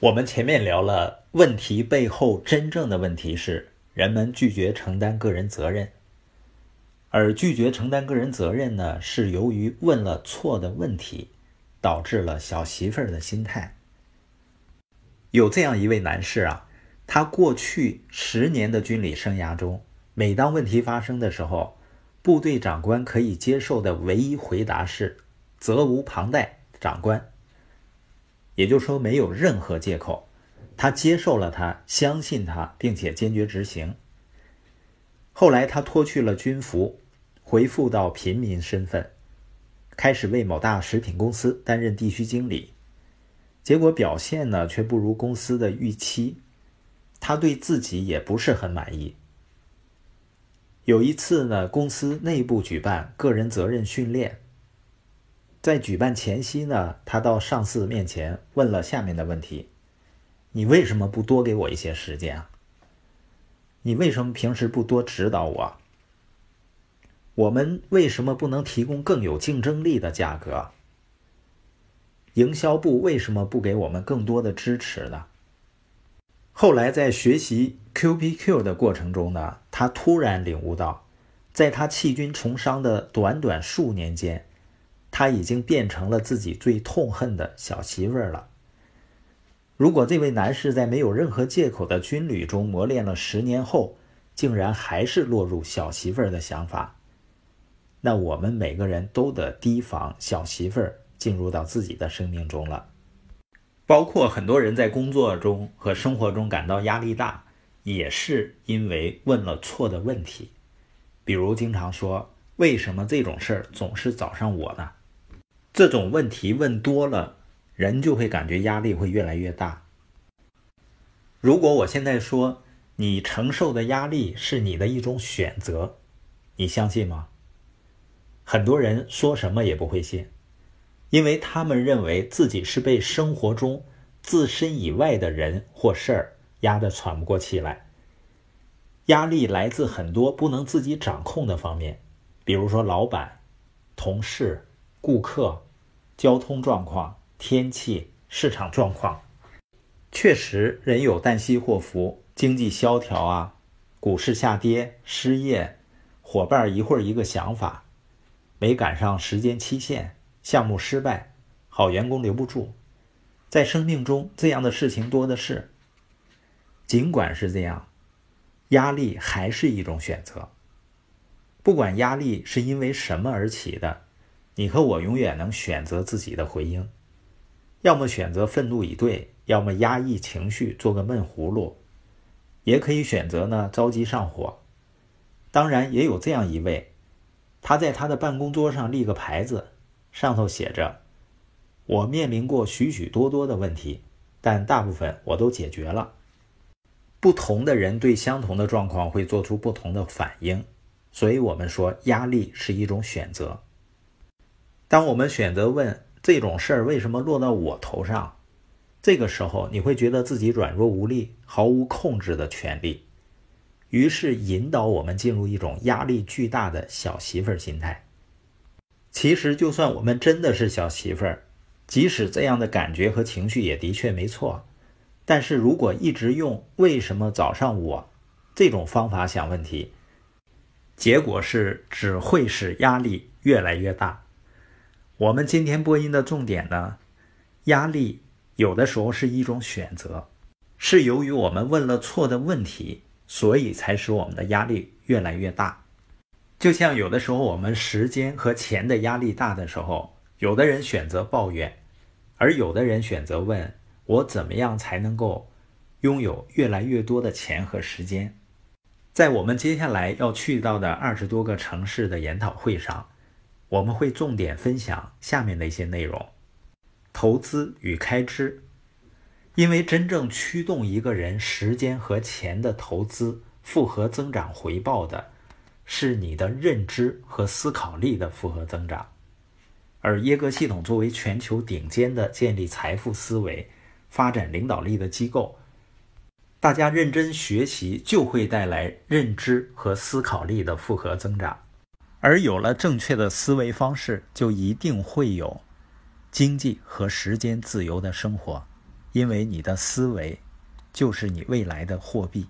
我们前面聊了问题背后真正的问题是人们拒绝承担个人责任，而拒绝承担个人责任呢，是由于问了错的问题，导致了小媳妇儿的心态。有这样一位男士啊，他过去十年的军旅生涯中，每当问题发生的时候，部队长官可以接受的唯一回答是“责无旁贷，长官”，也就是说没有任何借口，他接受了他，相信他，并且坚决执行。后来他脱去了军服，回复到平民身份，开始为某大食品公司担任地区经理。结果表现呢，却不如公司的预期，他对自己也不是很满意。有一次呢，公司内部举办个人责任训练，在举办前夕呢，他到上司面前问了下面的问题：“你为什么不多给我一些时间啊？你为什么平时不多指导我？我们为什么不能提供更有竞争力的价格？”营销部为什么不给我们更多的支持呢？后来在学习 QPQ 的过程中呢，他突然领悟到，在他弃军从商的短短数年间，他已经变成了自己最痛恨的小媳妇儿了。如果这位男士在没有任何借口的军旅中磨练了十年后，竟然还是落入小媳妇儿的想法，那我们每个人都得提防小媳妇儿。进入到自己的生命中了，包括很多人在工作中和生活中感到压力大，也是因为问了错的问题。比如经常说“为什么这种事儿总是找上我呢？”这种问题问多了，人就会感觉压力会越来越大。如果我现在说你承受的压力是你的一种选择，你相信吗？很多人说什么也不会信。因为他们认为自己是被生活中自身以外的人或事儿压得喘不过气来。压力来自很多不能自己掌控的方面，比如说老板、同事、顾客、交通状况、天气、市场状况。确实，人有旦夕祸福，经济萧条啊，股市下跌、失业，伙伴一会儿一个想法，没赶上时间期限。项目失败，好员工留不住，在生命中这样的事情多的是。尽管是这样，压力还是一种选择。不管压力是因为什么而起的，你和我永远能选择自己的回应。要么选择愤怒以对，要么压抑情绪做个闷葫芦，也可以选择呢着急上火。当然，也有这样一位，他在他的办公桌上立个牌子。上头写着：“我面临过许许多多的问题，但大部分我都解决了。”不同的人对相同的状况会做出不同的反应，所以我们说压力是一种选择。当我们选择问这种事儿为什么落到我头上，这个时候你会觉得自己软弱无力，毫无控制的权利，于是引导我们进入一种压力巨大的小媳妇儿心态。其实，就算我们真的是小媳妇儿，即使这样的感觉和情绪也的确没错，但是如果一直用“为什么找上我”这种方法想问题，结果是只会使压力越来越大。我们今天播音的重点呢，压力有的时候是一种选择，是由于我们问了错的问题，所以才使我们的压力越来越大。就像有的时候我们时间和钱的压力大的时候，有的人选择抱怨，而有的人选择问我怎么样才能够拥有越来越多的钱和时间。在我们接下来要去到的二十多个城市的研讨会上，我们会重点分享下面的一些内容：投资与开支。因为真正驱动一个人时间和钱的投资复合增长回报的。是你的认知和思考力的复合增长，而耶格系统作为全球顶尖的建立财富思维、发展领导力的机构，大家认真学习就会带来认知和思考力的复合增长，而有了正确的思维方式，就一定会有经济和时间自由的生活。因为你的思维就是你未来的货币。